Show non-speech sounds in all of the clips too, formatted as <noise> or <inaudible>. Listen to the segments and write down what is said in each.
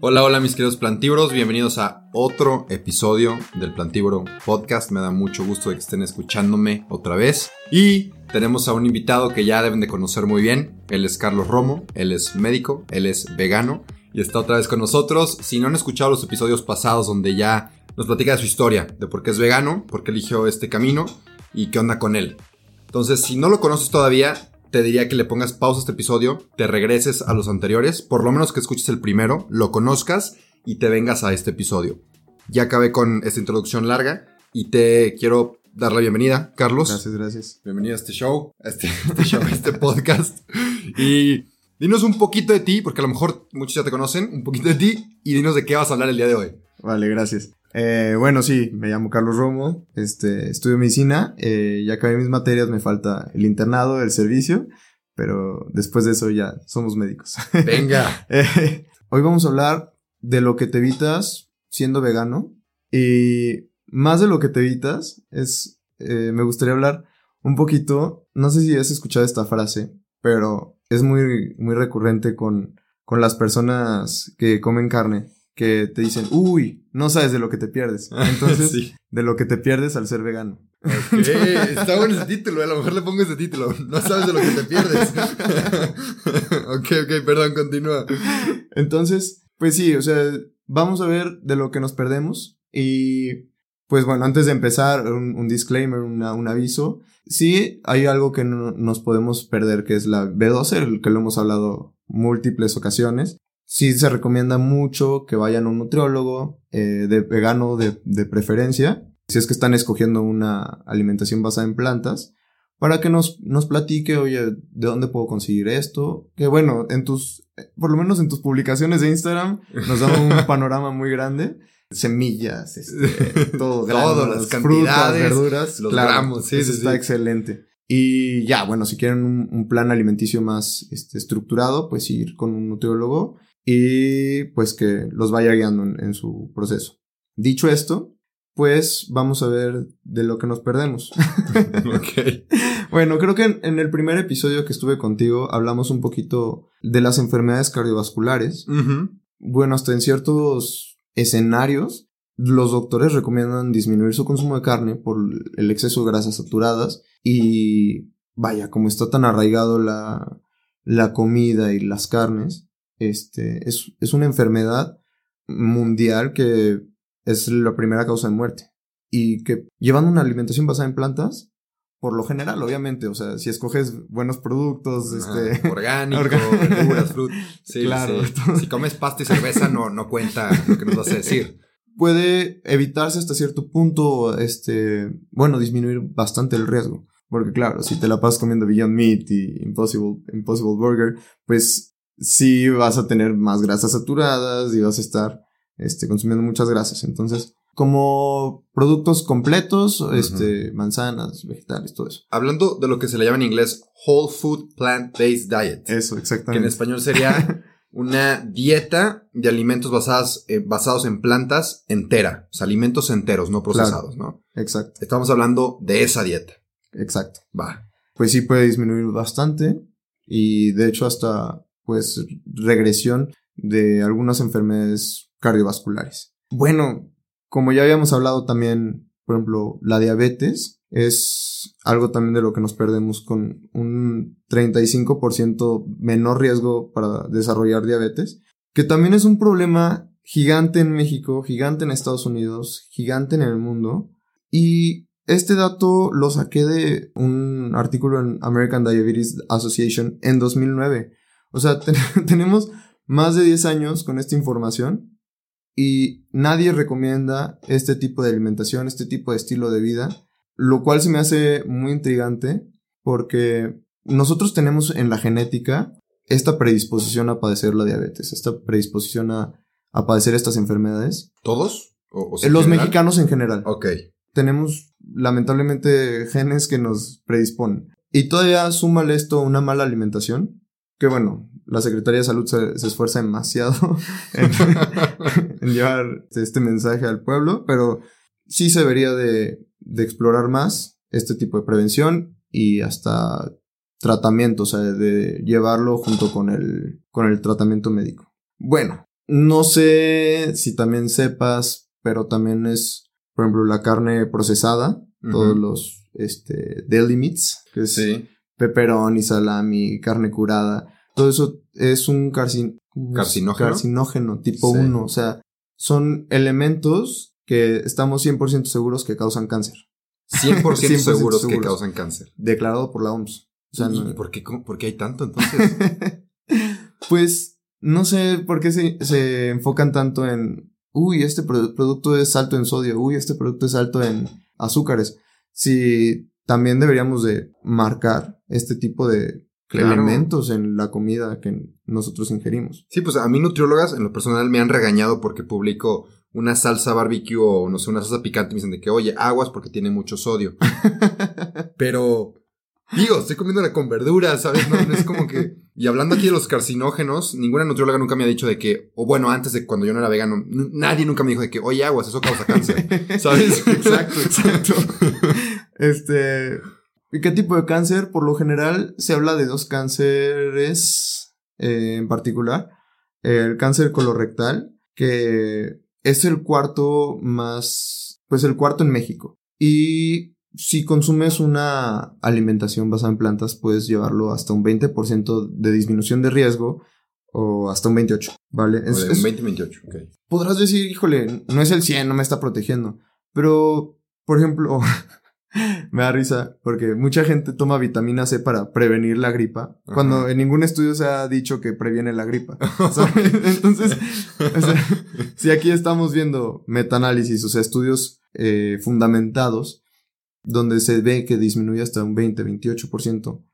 Hola, hola mis queridos plantívoros, bienvenidos a otro episodio del Plantívoro Podcast. Me da mucho gusto de que estén escuchándome otra vez. Y tenemos a un invitado que ya deben de conocer muy bien. Él es Carlos Romo, él es médico, él es vegano y está otra vez con nosotros. Si no han escuchado los episodios pasados donde ya nos platica su historia, de por qué es vegano, por qué eligió este camino y qué onda con él. Entonces, si no lo conoces todavía, te diría que le pongas pausa a este episodio, te regreses a los anteriores, por lo menos que escuches el primero, lo conozcas y te vengas a este episodio. Ya acabé con esta introducción larga y te quiero dar la bienvenida, Carlos. Gracias, gracias. Bienvenido a este show, a este, <laughs> este show, a este podcast. Y dinos un poquito de ti, porque a lo mejor muchos ya te conocen, un poquito de ti y dinos de qué vas a hablar el día de hoy. Vale, gracias. Eh, bueno, sí, me llamo Carlos Romo, este, estudio medicina, eh, ya acabé mis materias, me falta el internado, el servicio, pero después de eso ya somos médicos. <laughs> Venga. Eh, hoy vamos a hablar de lo que te evitas siendo vegano y más de lo que te evitas es, eh, me gustaría hablar un poquito, no sé si has escuchado esta frase, pero es muy, muy recurrente con, con las personas que comen carne que te dicen, uy, no sabes de lo que te pierdes. <laughs> Entonces, Sí. de lo que te pierdes al ser vegano. Ok, está bueno ese título, a lo mejor le pongo ese título. No sabes de lo que te pierdes. <laughs> ok, ok, perdón, continúa. Entonces, pues sí, o sea, vamos a ver de lo que nos perdemos. Y pues bueno, antes de empezar, un, un disclaimer, una- un aviso. Sí, hay algo que no- nos podemos perder, que es la B12, el que lo hemos hablado múltiples ocasiones. Sí se recomienda mucho que vayan a un nutriólogo, eh, de vegano de, de preferencia, si es que están escogiendo una alimentación basada en plantas, para que nos, nos platique, oye, ¿de dónde puedo conseguir esto? Que bueno, en tus, por lo menos en tus publicaciones de Instagram, nos dan un <laughs> panorama muy grande. Semillas, este, todo, <laughs> las frutas, cantidades, verduras, los claro, gramos, sí, eso sí, está sí. excelente. Y ya, bueno, si quieren un, un plan alimenticio más este, estructurado, pues ir con un nutriólogo y pues que los vaya guiando en, en su proceso. Dicho esto, pues vamos a ver de lo que nos perdemos. <laughs> ok. <laughs> Bueno, creo que en, en el primer episodio que estuve contigo hablamos un poquito de las enfermedades cardiovasculares. Bueno, hasta en ciertos escenarios, los doctores recomiendan disminuir su consumo de carne por el exceso de grasas saturadas y vaya, como está tan arraigado la, la comida y las carnes, este, es, es una enfermedad mundial que es la primera causa de muerte y que llevando una alimentación basada en plantas, por lo general, obviamente, o sea, si escoges buenos productos, este, <laughs> orgánico, verduras, frutas. <laughs> Sí, Claro, sí. Si comes pasta y cerveza, no, no cuenta lo que nos vas a decir. puede evitarse hasta cierto punto, este, bueno, disminuir bastante el riesgo. Porque claro, si te la pasas comiendo Beyond Meat y Impossible, Impossible Burger, pues sí vas a tener más grasas saturadas y vas a estar, este, consumiendo muchas grasas. Entonces, como productos completos, este, manzanas, vegetales, todo eso. Hablando de lo que se le llama en inglés Whole Food Plant-Based Diet, Eso, que en exactamente. español sería <laughs> una dieta de alimentos basadas, eh, basados en plantas entera, o sea, alimentos enteros, no procesados, ¿no? Exacto, Estamos hablando de esa dieta. exacto. Va. pues sí puede disminuir bastante y de hecho hasta pues regresión de algunas enfermedades cardiovasculares. Bueno, como ya habíamos hablado también, por ejemplo, la diabetes es algo también de lo que nos perdemos con un 35% menor riesgo para desarrollar diabetes, que también es un problema gigante en México, gigante en Estados Unidos, gigante en el mundo. Y este dato lo saqué de un artículo en American Diabetes Association en 2009. O sea, <laughs> tenemos más de 10 años con esta información y nadie recomienda este tipo de alimentación, este tipo de estilo de vida, lo cual se me hace muy intrigante porque nosotros tenemos en la genética esta predisposición a padecer la diabetes, esta predisposición a, padecer estas enfermedades. ¿Todos? ¿O, Los mexicanos en general. Ok. Tenemos lamentablemente genes que nos predisponen. Y todavía súmale esto una mala alimentación, que bueno, la Secretaría de Salud se, esfuerza demasiado <laughs> <laughs> en, llevar este mensaje al pueblo, pero sí se debería de, de explorar más este tipo de prevención y hasta tratamiento, o sea, de llevarlo junto con el, con el tratamiento médico. Bueno, no sé si también sepas, pero también es, por ejemplo, la carne procesada, todos los este, deli meats, que es sí. Y salami, carne curada, todo eso es un carcinógeno. carcinógeno tipo 1, o sea, son elementos que estamos 100% seguros que causan cáncer. 100%, <laughs> seguros, que causan cáncer. Declarado por la OMS. O sea, ¿Y por, qué, por, qué, hay tanto entonces? <laughs> pues no sé por qué se, se, enfocan tanto en, uy, este producto es alto en sodio, uy, este producto es alto en azúcares. Si también deberíamos de marcar este tipo de elementos en la comida que nosotros ingerimos. Sí, pues a mí nutriólogas en lo personal me han regañado porque publico una salsa barbecue o no sé, una salsa picante y me dicen de que, oye, aguas porque tiene mucho sodio. <laughs> Pero Digo, estoy comiéndola con verduras, ¿sabes? No, es como que. Y hablando aquí de los carcinógenos, ninguna nutrióloga nunca me ha dicho de que, o bueno, antes de cuando yo no era vegano, nadie nunca me dijo de que, oye, aguas, eso causa cáncer. <laughs> ¿Sabes? exacto, exacto. <laughs> este. ¿Y qué tipo de cáncer? Por lo general se habla de dos cánceres eh, en particular. El cáncer colorectal, que es el cuarto más, pues el cuarto en México. Y si consumes una alimentación basada en plantas, puedes llevarlo hasta un 20% de disminución de riesgo o hasta un 28, ¿vale? Es, un 20-28, ok. Podrás decir, híjole, no es el 100, no me está protegiendo. Pero, por ejemplo, <laughs> <laughs> me da risa porque mucha gente toma vitamina C para prevenir la gripa, cuando en ningún estudio se ha dicho que previene la gripa. <laughs> <laughs> Entonces, si aquí estamos viendo metaanálisis, o sea, estudios eh, fundamentados, donde se ve que disminuye hasta un 20-28%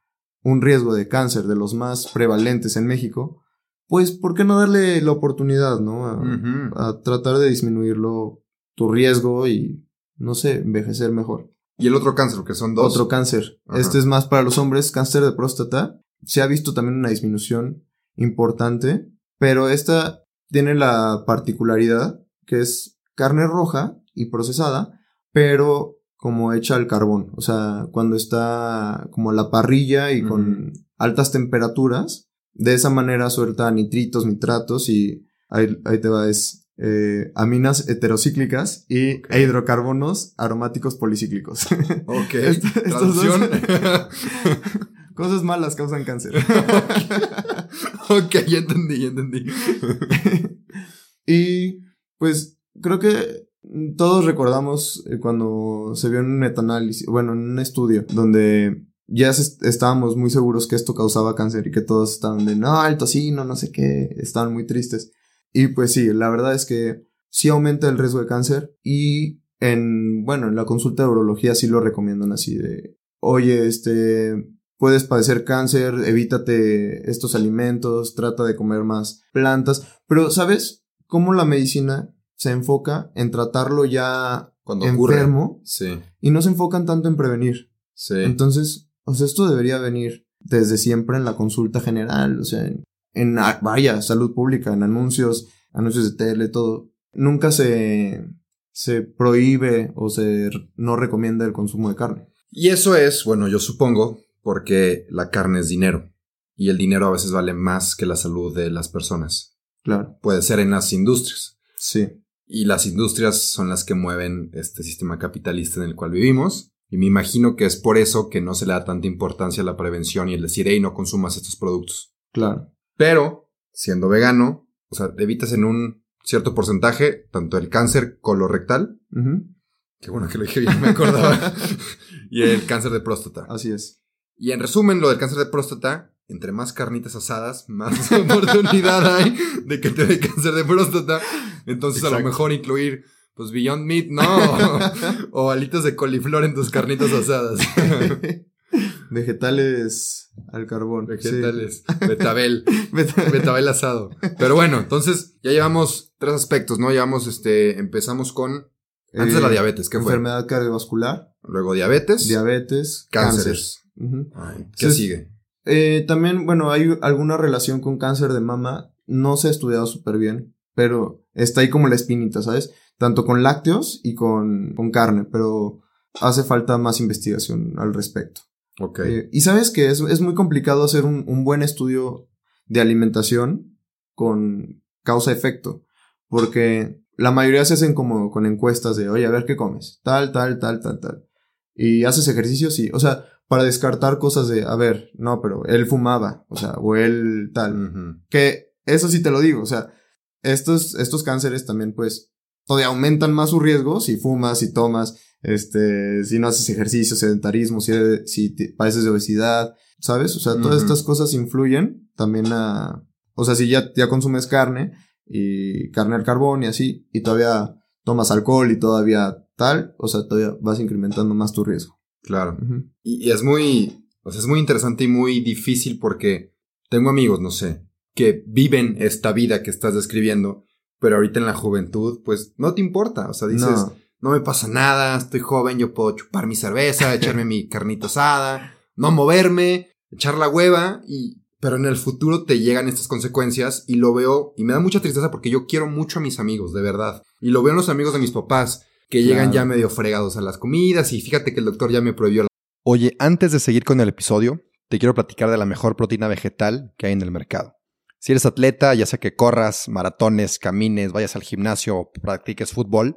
un riesgo de cáncer de los más prevalentes en México, pues ¿por qué no darle la oportunidad, no? A, tratar de disminuirlo tu riesgo y, no sé, envejecer mejor. Y el otro cáncer, que son dos. Otro cáncer. Este es más para los hombres, cáncer de próstata. Se ha visto también una disminución importante, pero esta tiene la particularidad que es carne roja y procesada, pero como hecha al carbón. O sea, cuando está como la parrilla y con altas temperaturas, de esa manera suelta nitritos, nitratos y ahí, te va, es eh, aminas heterocíclicas y hidrocarbonos aromáticos policíclicos. <laughs> Ok. <laughs> Traducción. <laughs> cosas malas causan cáncer. ok, ya entendí, ya entendí. y pues creo que todos recordamos eh, cuando se vio en un metanálisis, bueno, en un estudio donde ya estábamos muy seguros que esto causaba cáncer y que todos estaban de, no, el tocino, no sé qué, estaban muy tristes. Y pues sí, la verdad es que sí aumenta el riesgo de cáncer y en, bueno, en la consulta de urología sí lo recomiendan así de, oye, este, puedes padecer cáncer, evítate estos alimentos, trata de comer más plantas, pero ¿sabes cómo la medicina se enfoca en tratarlo ya Cuando enfermo sí. y no se enfocan tanto en prevenir. Sí. Entonces, o sea, esto debería venir desde siempre en la consulta general, o sea, en, vaya, salud pública, en anuncios, anuncios de tele, todo. Nunca se, se prohíbe o se no recomienda el consumo de carne. Y eso es, bueno, yo supongo, porque la carne es dinero. Y el dinero a veces vale más que la salud de las personas. Claro. Puede ser en las industrias. Sí. y las industrias son las que mueven este sistema capitalista en el cual vivimos. Y me imagino que es por eso que no se le da tanta importancia a la prevención y el decir, hey, no consumas estos productos. Claro. Pero, siendo vegano, o sea, evitas en un cierto porcentaje tanto el cáncer colorectal, Ujú. que bueno que lo dije bien, me acordaba, <laughs> y el cáncer de próstata. Así es. Y en resumen, lo del cáncer de próstata, entre más carnitas asadas, más <laughs> oportunidad hay de que te dé cáncer de próstata. Entonces, a lo mejor incluir, pues, Beyond Meat, no. <laughs> o alitas de coliflor en tus carnitas asadas. Vegetales al carbón. Vegetales. Betabel. <laughs> Sí. Betabel asado. Pero bueno, entonces ya llevamos tres aspectos, ¿no? Llevamos, este, empezamos con, antes de la Eh, diabetes, ¿qué fue? Enfermedad cardiovascular, Luego diabetes. diabetes, cáncer. Cánceres. Ay, ¿Qué Entonces, sigue? Eh, también, bueno, hay alguna relación con cáncer de mama. No se ha estudiado súper bien, pero está ahí como la espinita, ¿sabes? Tanto con lácteos y con, con carne, pero hace falta más investigación al respecto. Ok. Eh, y sabes que es, es muy complicado hacer un, un buen estudio de alimentación con causa-efecto, porque la mayoría se hacen como con encuestas de, oye, a ver qué comes, tal, tal, tal, tal, tal. Y haces ejercicio, sí. O sea, para descartar cosas de, a ver, no, pero él fumaba, o sea, o él tal. Que eso sí te lo digo, o sea, estos, estos cánceres también, pues, todavía aumentan más su riesgo si fumas, si tomas, este, si no haces ejercicio, sedentarismo, si, si te- padeces de obesidad, ¿sabes? O sea, todas estas cosas influyen también a, o sea, si ya, ya consumes carne y carne al carbón y así, y todavía tomas alcohol y todavía tal, o sea, todavía vas incrementando más tu riesgo. Claro. Y, y es muy, o sea, es muy interesante y muy difícil porque tengo amigos, no sé, que viven esta vida que estás describiendo, pero ahorita en la juventud, pues no te importa. O sea, dices, no, No. me pasa nada, estoy joven, yo puedo chupar mi cerveza, <laughs> echarme mi carnita asada, no moverme, echar la hueva y, pero en el futuro te llegan estas consecuencias y lo veo y me da mucha tristeza porque yo quiero mucho a mis amigos, de verdad. Y lo veo en los amigos de mis papás que llegan ya medio fregados a las comidas y fíjate que el doctor ya me prohibió la Oye, antes de seguir con el episodio, te quiero platicar de la mejor proteína vegetal que hay en el mercado. Si eres atleta, ya sea que corras, maratones, camines, vayas al gimnasio o practiques fútbol,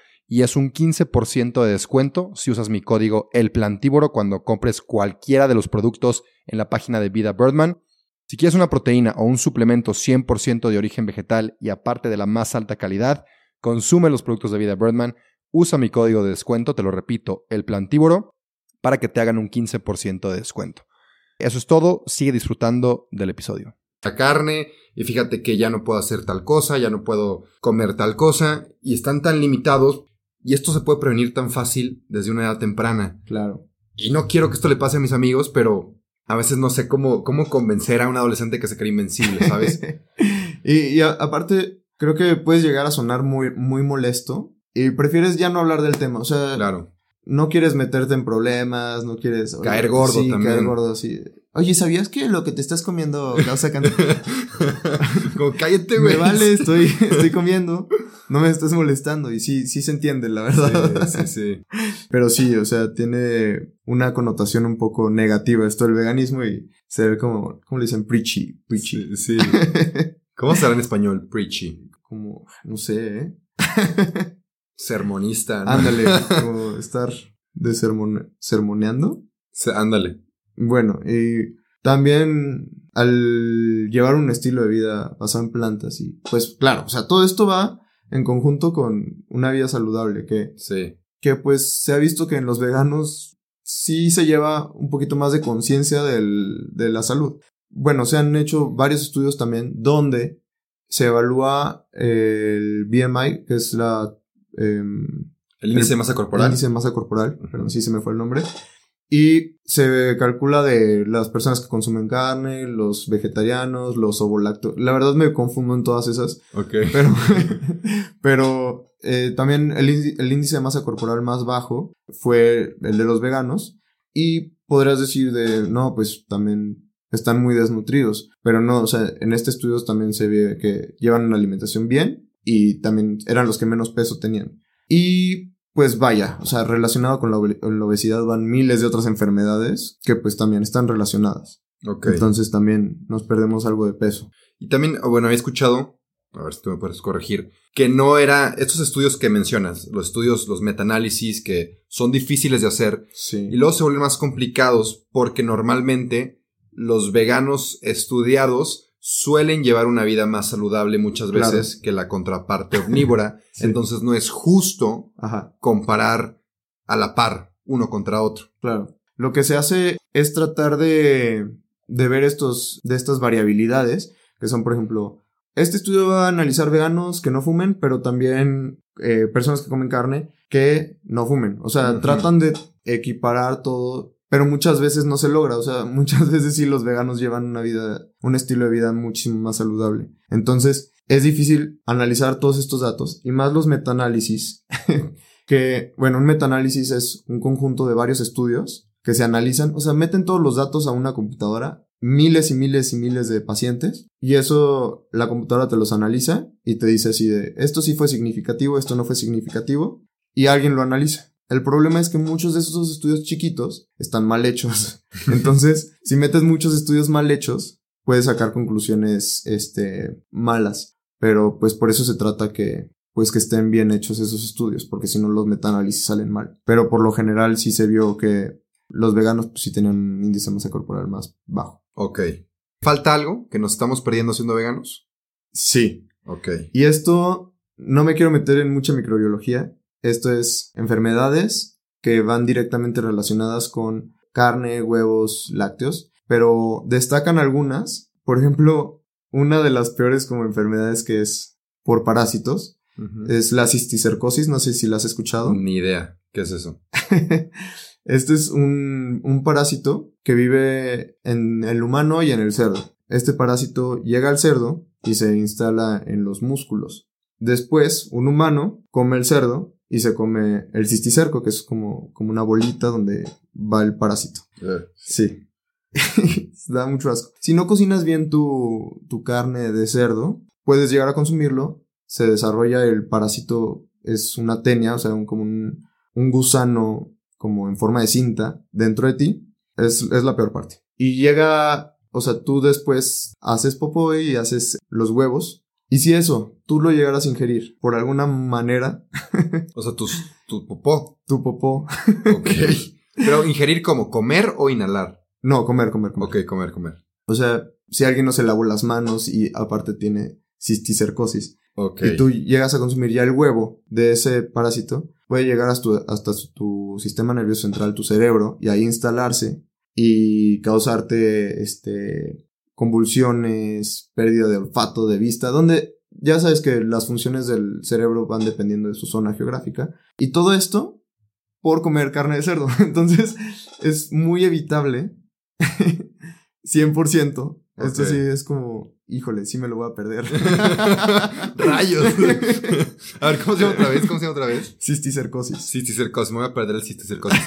y es un 15% de descuento si usas mi código El Plantívoro cuando compres cualquiera de los productos en la página de Vida Birdman. Si quieres una proteína o un suplemento 100% de origen vegetal y aparte de la más alta calidad, consume los productos de Vida Birdman, usa mi código de descuento, te lo repito, El Plantívoro, para que te hagan un 15% de descuento. Eso es todo, sigue disfrutando del episodio. La carne, y fíjate que ya no puedo hacer tal cosa, ya no puedo comer tal cosa, y están tan limitados, y esto se puede prevenir tan fácil desde una edad temprana. Claro. Y no quiero que esto le pase a mis amigos, pero a veces no sé cómo, cómo convencer a un adolescente que se cree invencible, ¿sabes? <laughs> y y a- aparte, creo que puedes llegar a sonar muy, muy molesto y prefieres ya no hablar del tema. O sea, claro. no quieres meterte en problemas, no quieres... Caer gordo sí, también. caer gordo, sí. Oye, ¿sabías que lo que te estás comiendo causa cáncer? <laughs> Como cállate, <laughs> güey. me vale, estoy, estoy comiendo. No me estás molestando. Y sí, sí se entiende, la verdad. Sí, sí, <laughs> sí. Pero sí, o sea, tiene una connotación un poco negativa esto del veganismo y se ve como, ¿cómo le dicen? Preachy. Preachy. Sí, sí. <laughs> ¿Cómo será en español? Preachy. como, no sé, ¿eh? <laughs> Sermonista. ¿no? Ándale, como estar de sermone- sermoneando. Se- Ándale. Bueno, y también al llevar un estilo de vida basado en plantas y pues claro, o sea, todo esto va en conjunto con una vida saludable que, Sí. que pues se ha visto que en los veganos sí se lleva un poquito más de conciencia del- de la salud. Bueno, se han hecho varios estudios también donde se evalúa el BMI, que es la... em, El índice de El- masa corporal. Índice de masa corporal, perdón, sí se me fue el nombre. Y se calcula de las personas que consumen carne, los vegetarianos, los ovolactos. La verdad me confundo en todas esas, Ok. pero, <laughs> pero eh, también el, el índice de masa corporal más bajo fue el de los veganos. Y podrías decir de, no, pues también están muy desnutridos. Pero no, o sea, en este estudio también se ve que llevan una alimentación bien y también eran los que menos peso tenían. Y pues vaya, o sea, relacionado con la, obe- la obesidad van miles de otras enfermedades que pues también están relacionadas. Ok. Entonces también nos perdemos algo de peso. Y también, ah, bueno, había escuchado, a ver si tú me puedes corregir, que no era, estos estudios que mencionas, los estudios, los metaanálisis, que son difíciles de hacer, Sí. y luego se vuelven más complicados porque normalmente los veganos estudiados suelen llevar una vida más saludable muchas Claro. veces que la contraparte omnívora, <laughs> Sí. entonces no es justo Ajá. comparar a la par uno contra otro. Claro. Lo que se hace es tratar de, de ver estos, de estas variabilidades, que son, por ejemplo, este estudio va a analizar veganos que no fumen, pero también eh, personas que comen carne que no fumen. O sea, tratan de equiparar todo, pero muchas veces no se logra. O sea, <laughs> muchas veces sí los veganos llevan una vida, un estilo de vida muchísimo más saludable. Entonces, es difícil analizar todos estos datos y más los metaanálisis <laughs> que, bueno, un metaanálisis es un conjunto de varios estudios que se analizan, o sea, meten todos los datos a una computadora, miles y miles y miles de pacientes, y eso la computadora te los analiza y te dice así de, esto sí fue significativo, esto no fue significativo, y alguien lo analiza. El problema es que muchos de esos estudios chiquitos están mal hechos. <laughs> Entonces, si metes muchos estudios mal hechos, puedes sacar conclusiones, este, malas. Pero, pues, por eso se trata que, pues, que estén bien hechos esos estudios, porque si no los metaanálisis salen mal. Pero por lo general sí se vio que los veganos, pues, sí tenían un índice de masa corporal más bajo. Ok. ¿Falta algo que nos estamos perdiendo siendo veganos? Sí. Ok. Y esto, no me quiero meter en mucha microbiología. Esto es enfermedades que van directamente relacionadas con carne, huevos, lácteos, pero destacan algunas. Por ejemplo, una de las peores como enfermedades que es por parásitos es la cisticercosis. No sé si la has escuchado. Ni idea. ¿Qué es eso? <laughs> este es un, un parásito que vive en el humano y en el cerdo. Este parásito llega al cerdo y se instala en los músculos. Después, un humano come el cerdo y se come el cisticerco, que es como, como una bolita donde va el parásito. Eh, Sí. <laughs> da mucho asco. Si no cocinas bien tu, tu carne de cerdo, puedes llegar a consumirlo. Se desarrolla el parásito, es una tenia, o sea, un, como un, un gusano como en forma de cinta dentro de ti. Es, es la peor parte. Y llega, o sea, tú después haces popó y haces los huevos. Y si eso, tú lo llegaras a ingerir por alguna manera, <laughs> O sea, tus, tu popó. tu popó. Ok. <laughs> Pero ingerir como comer o inhalar. No, comer, comer, comer. Ok, comer, comer. O sea, si alguien no se lavó las manos y aparte tiene cisticercosis Ok. y tú llegas a consumir ya el huevo de ese parásito, puede llegar hasta tu, hasta tu sistema nervioso central, tu cerebro, y ahí instalarse y causarte este convulsiones, pérdida de olfato, de vista, donde ya sabes que las funciones del cerebro van dependiendo de su zona geográfica. Y todo esto por comer carne de cerdo. <laughs> Entonces es muy evitable. <laughs> 100%. Esto Ok. sí es como, híjole, sí me lo voy a perder. <laughs> Rayos. a ver, ¿cómo se llama otra vez? ¿Cómo se llama otra vez? Cisticercosis. Cisticercosis. Me voy a perder el cisticercosis.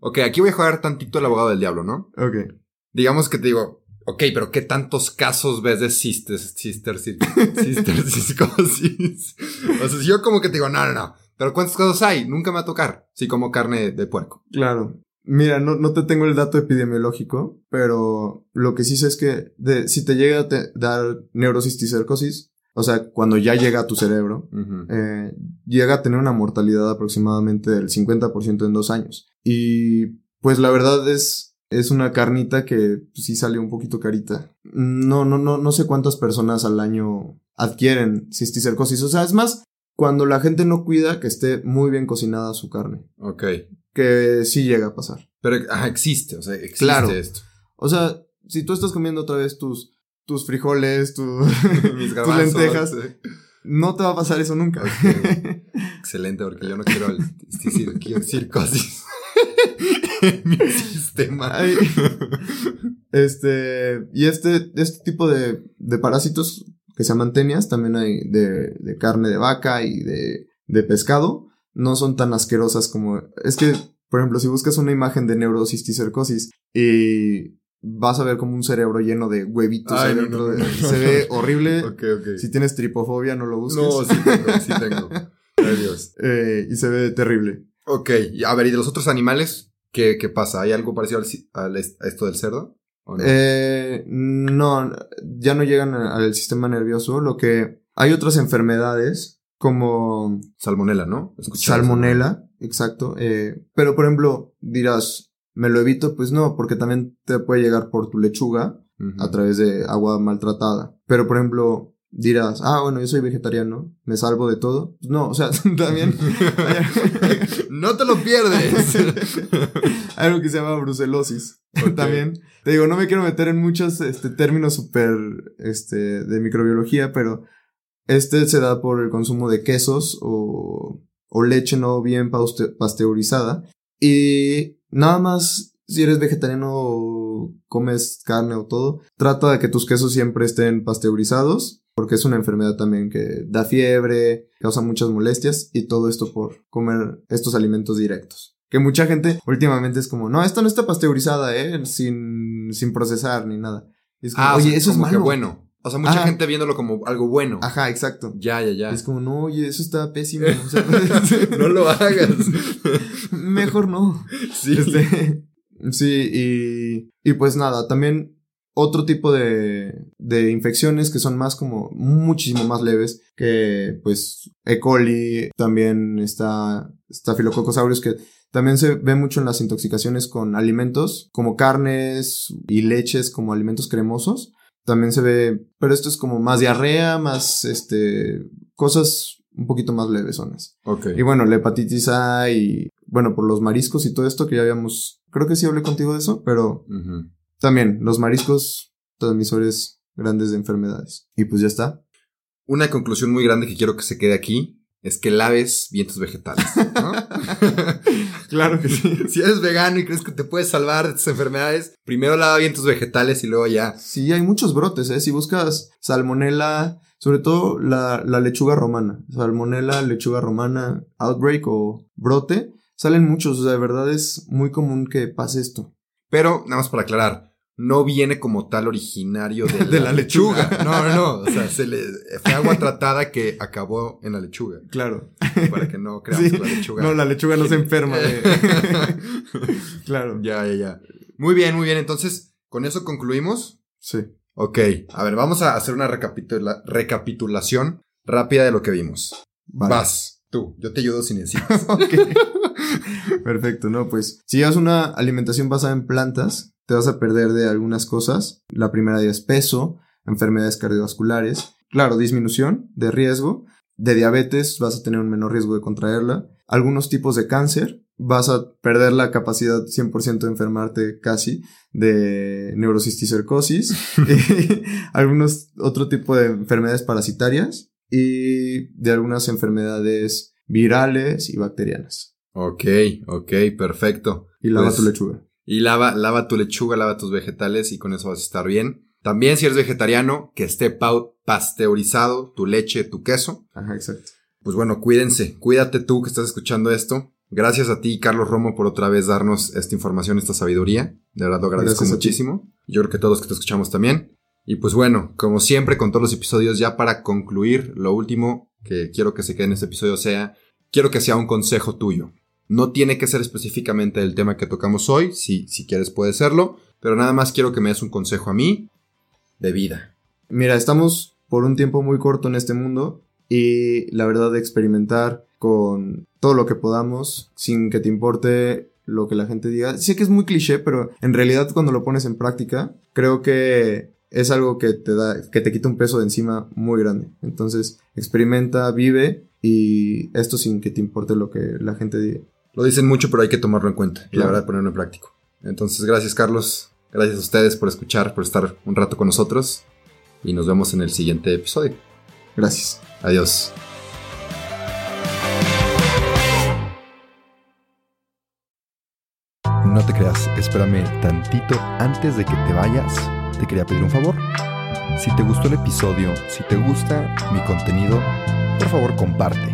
ok, aquí voy a jugar tantito el abogado del diablo, ¿no? Ok. Digamos que te digo, ok, pero ¿qué tantos casos ves de cisticercosis? <laughs> O sea, yo como que te digo, no, no, no. Pero ¿cuántos casos hay? Nunca me va a tocar. Si como carne de puerco. Claro. Mira, no, no te tengo el dato epidemiológico, pero lo que sí sé es que de, si te llega a te- dar neurocisticercosis, o sea, cuando ya llega a tu cerebro, eh, llega a tener una mortalidad aproximadamente del 50% en dos años. Y pues la verdad es, es una carnita que pues, sí sale un poquito carita. No, no, no, no sé cuántas personas al año adquieren cisticercosis. O sea, es más, cuando la gente no cuida que esté muy bien cocinada su carne. Ok. Que sí llega a pasar. Pero ajá, existe, o sea, existe Claro. esto. O sea, si tú estás comiendo otra vez tus, tus frijoles, tu- <laughs> Mis tus lentejas, no te va a pasar eso nunca. Excelente, porque yo no quiero el <laughs> circosis en <laughs> mi sistema. Este, y este, este tipo de, de parásitos que se llaman tenias, también hay de, de carne de vaca y de de pescado no son tan asquerosas como... Es que, por ejemplo, si buscas una imagen de neurocisticercosis y vas a ver como un cerebro lleno de huevitos Ay, no. Se ve horrible. <laughs> Ok, ok. Si tienes tripofobia, no lo busques. No, sí tengo, sí tengo. <laughs> Ay, Dios. Eh, y se ve terrible. Ok, a ver, ¿y de los otros animales qué, qué pasa? ¿Hay algo parecido al, al a esto del cerdo? ¿O no? Eh, no, ya no llegan al sistema nervioso. Lo que hay otras enfermedades como Salmonela, ¿no? He escuchado salmonela, exacto. eh, pero por ejemplo, dirás, ¿me lo evito? Pues no, porque también te puede llegar por tu lechuga a través de agua maltratada. Pero por ejemplo, dirás, ah, bueno, yo soy vegetariano, me salvo de todo. Pues no, o sea, <laughs> también <laughs> no te lo pierdes. hay <laughs> algo que se llama brucelosis. También. Te digo, no me quiero meter en muchos este, términos súper este, de microbiología, pero este se da por el consumo de quesos o, o leche no bien pasteurizada. Y nada más, si eres vegetariano o comes carne o todo, trata de que tus quesos siempre estén pasteurizados, porque es una enfermedad también que da fiebre, causa muchas molestias, y todo esto por comer estos alimentos directos. Que mucha gente últimamente es como, no, esto no está pasteurizada, ¿eh? Sin, sin procesar ni nada. Y es como, Ah, o oye, sea, eso es como que malo. bueno. O sea, mucha Ajá. gente viéndolo como algo bueno. Ajá, exacto. Ya, ya, ya. Es como, no, oye, eso está pésimo. o sea, <laughs> no lo hagas. <laughs> Mejor no. sí. Este, sí, y, y pues nada, también otro tipo de, de infecciones que son más como muchísimo más leves que pues E. coli, también está Staphylococcus aureus que también se ve mucho en las intoxicaciones con alimentos como carnes y leches como alimentos cremosos. También se ve, pero esto es como más diarrea, más este cosas un poquito más leves zonas. Ok. Y bueno, la hepatitis A y, bueno, por los mariscos y todo esto que ya habíamos, creo que sí hablé contigo de eso, pero Ujú. También los mariscos transmisores grandes de enfermedades. Y pues ya está. Una conclusión muy grande que quiero que se quede aquí es que laves bien tus vegetales. ¿no? <laughs> Claro que sí. <laughs> si eres vegano y crees que te puedes salvar de tus enfermedades, primero lava bien tus vegetales y luego ya. Sí, hay muchos brotes, ¿eh? Si buscas salmonela, sobre todo la, la lechuga romana, salmonela, lechuga romana, outbreak o brote, salen muchos, o sea, de verdad es muy común que pase esto. Pero, nada más para aclarar, no viene como tal originario de, <laughs> De la lechuga. No, no, no. O sea, se le, fue agua tratada que acabó en la lechuga. Claro. Para que no creamos Sí. que la lechuga. No, la lechuga no se enferma de... <laughs> claro. ya, ya, ya. Muy bien, muy bien. Entonces, con eso concluimos. Sí. Ok, a ver, vamos a hacer una recapitula- recapitulación rápida de lo que vimos. Vale. Vas, tú, yo te ayudo si necesitas. <laughs> Ok. Perfecto, ¿no? Pues si llevas una alimentación basada en plantas, te vas a perder de algunas cosas. La primera de es peso, enfermedades cardiovasculares, claro, disminución de riesgo. De diabetes vas a tener un menor riesgo de contraerla. Algunos tipos de cáncer, vas a perder la capacidad 100% de enfermarte casi de neurocisticercosis. y <laughs> <laughs> algunos otro tipo de enfermedades parasitarias y de algunas enfermedades virales y bacterianas. ok, ok, perfecto. Y lava Pues, tu lechuga. Y lava, lava tu lechuga, lava tus vegetales y con eso vas a estar bien. También si eres vegetariano, que esté pasteurizado tu leche, tu queso. Ajá, exacto. Pues bueno, cuídense, cuídate tú que estás escuchando esto. Gracias a ti, Carlos Romo, por otra vez darnos esta información, esta sabiduría. De verdad lo agradezco Gracias muchísimo. Yo creo que todos los que te escuchamos también. Y pues bueno, como siempre con todos los episodios, ya para concluir, lo último que quiero que se quede en este episodio sea, quiero que sea un consejo tuyo. No tiene que ser específicamente el tema que tocamos hoy, si, si quieres puede serlo, pero nada más quiero que me des un consejo a mí de vida. Mira, estamos por un tiempo muy corto en este mundo y la verdad de experimentar con todo lo que podamos sin que te importe lo que la gente diga. Sé que es muy cliché, pero en realidad cuando lo pones en práctica, creo que es algo que te da, que te quita un peso de encima muy grande. Entonces, experimenta, vive y esto sin que te importe lo que la gente diga. Lo dicen mucho, pero hay que tomarlo en cuenta y la verdad ponerlo en práctico. Entonces, gracias Carlos, gracias a ustedes por escuchar, por estar un rato con nosotros y nos vemos en el siguiente episodio. Gracias. Adiós. No te creas, espérame tantito antes de que te vayas. Te quería pedir un favor. Si te gustó el episodio, si te gusta mi contenido, por favor comparte.